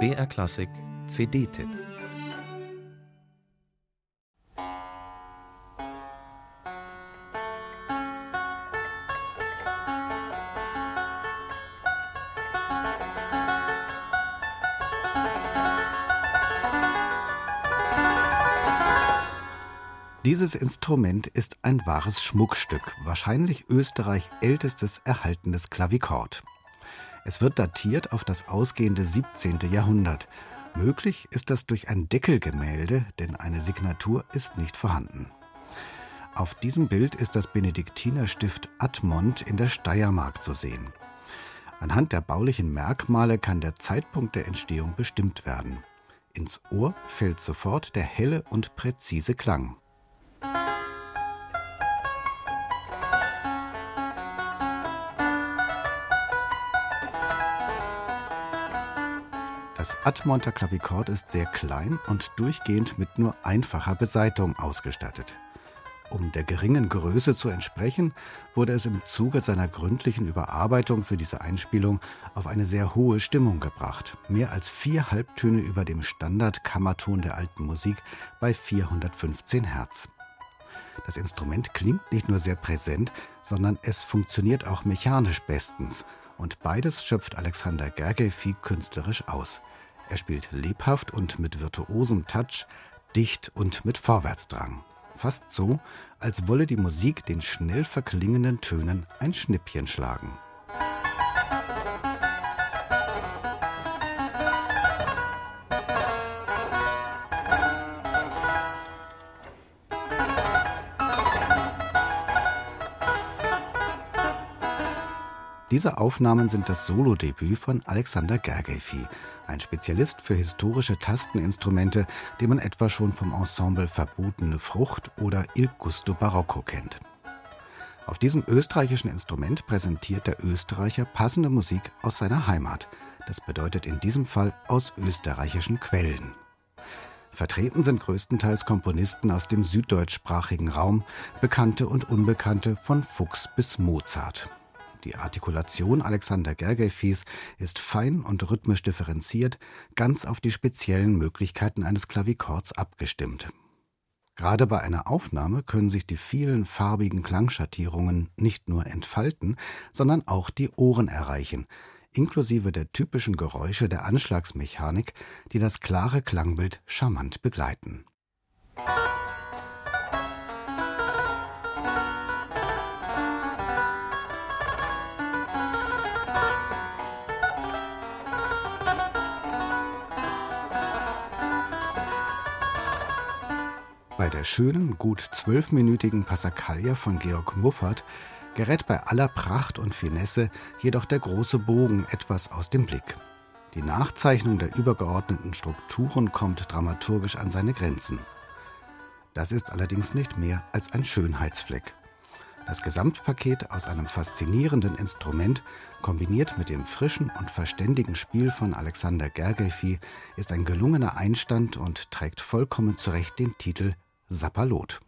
BR Klassik CD-Tipp Dieses Instrument ist ein wahres Schmuckstück, wahrscheinlich Österreich ältestes erhaltenes Klavikord. Es wird datiert auf das ausgehende 17. Jahrhundert. Möglich ist das durch ein Deckelgemälde, denn eine Signatur ist nicht vorhanden. Auf diesem Bild ist das Benediktinerstift Admont in der Steiermark zu sehen. Anhand der baulichen Merkmale kann der Zeitpunkt der Entstehung bestimmt werden. Ins Ohr fällt sofort der helle und präzise Klang. Das Admonter Klavikord ist sehr klein und durchgehend mit nur einfacher Beseitung ausgestattet. Um der geringen Größe zu entsprechen, wurde es im Zuge seiner gründlichen Überarbeitung für diese Einspielung auf eine sehr hohe Stimmung gebracht. Mehr als vier Halbtöne über dem Standardkammerton der alten Musik bei 415 Hertz. Das Instrument klingt nicht nur sehr präsent, sondern es funktioniert auch mechanisch bestens. Und beides schöpft Alexander Gergely künstlerisch aus. Er spielt lebhaft und mit virtuosem Touch, dicht und mit Vorwärtsdrang. Fast so, als wolle die Musik den schnell verklingenden Tönen ein Schnippchen schlagen. Diese Aufnahmen sind das Solodebüt von Alexander Gergely, ein Spezialist für historische Tasteninstrumente, den man etwa schon vom Ensemble Verbotene Frucht oder Il Gusto Barocco kennt. Auf diesem österreichischen Instrument präsentiert der Österreicher passende Musik aus seiner Heimat. Das bedeutet in diesem Fall aus österreichischen Quellen. Vertreten sind größtenteils Komponisten aus dem süddeutschsprachigen Raum, Bekannte und Unbekannte von Fuchs bis Mozart. Die Artikulation Alexander Gergely's ist fein und rhythmisch differenziert, ganz auf die speziellen Möglichkeiten eines Klavikords abgestimmt. Gerade bei einer Aufnahme können sich die vielen farbigen Klangschattierungen nicht nur entfalten, sondern auch die Ohren erreichen, inklusive der typischen Geräusche der Anschlagsmechanik, die das klare Klangbild charmant begleiten. Bei der schönen, gut zwölfminütigen Passacaglia von Georg Muffert gerät bei aller Pracht und Finesse jedoch der große Bogen etwas aus dem Blick. Die Nachzeichnung der übergeordneten Strukturen kommt dramaturgisch an seine Grenzen. Das ist allerdings nicht mehr als ein Schönheitsfleck. Das Gesamtpaket aus einem faszinierenden Instrument, kombiniert mit dem frischen und verständigen Spiel von Alexander Gergely, ist ein gelungener Einstand und trägt vollkommen zurecht den Titel Sapperlot.